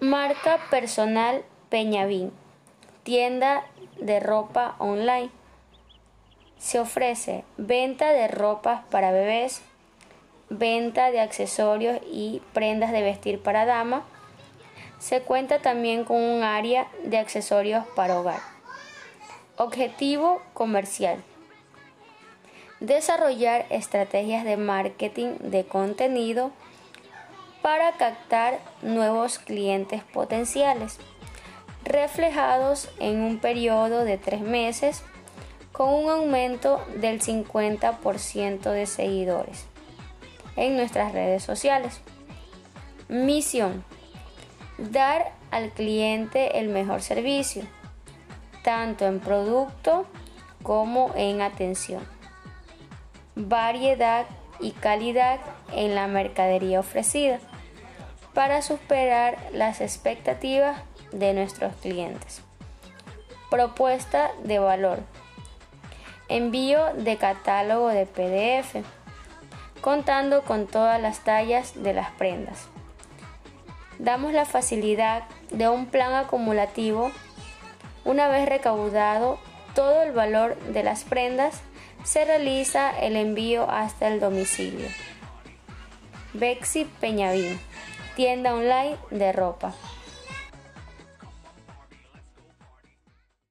Marca personal Peñavín. Tienda de ropa online. Se ofrece venta de ropas para bebés, venta de accesorios y prendas de vestir para dama. Se cuenta también con un área de accesorios para hogar. Objetivo comercial. Desarrollar estrategias de marketing de contenido para captar nuevos clientes potenciales, reflejados en un periodo de tres meses con un aumento del 50% de seguidores en nuestras redes sociales. Misión. Dar al cliente el mejor servicio, tanto en producto como en atención. Variedad y calidad en la mercadería ofrecida para superar las expectativas de nuestros clientes. Propuesta de valor. Envío de catálogo de PDF, contando con todas las tallas de las prendas. Damos la facilidad de un plan acumulativo. Una vez recaudado todo el valor de las prendas, se realiza el envío hasta el domicilio. Bexi Peñavín tienda online de ropa.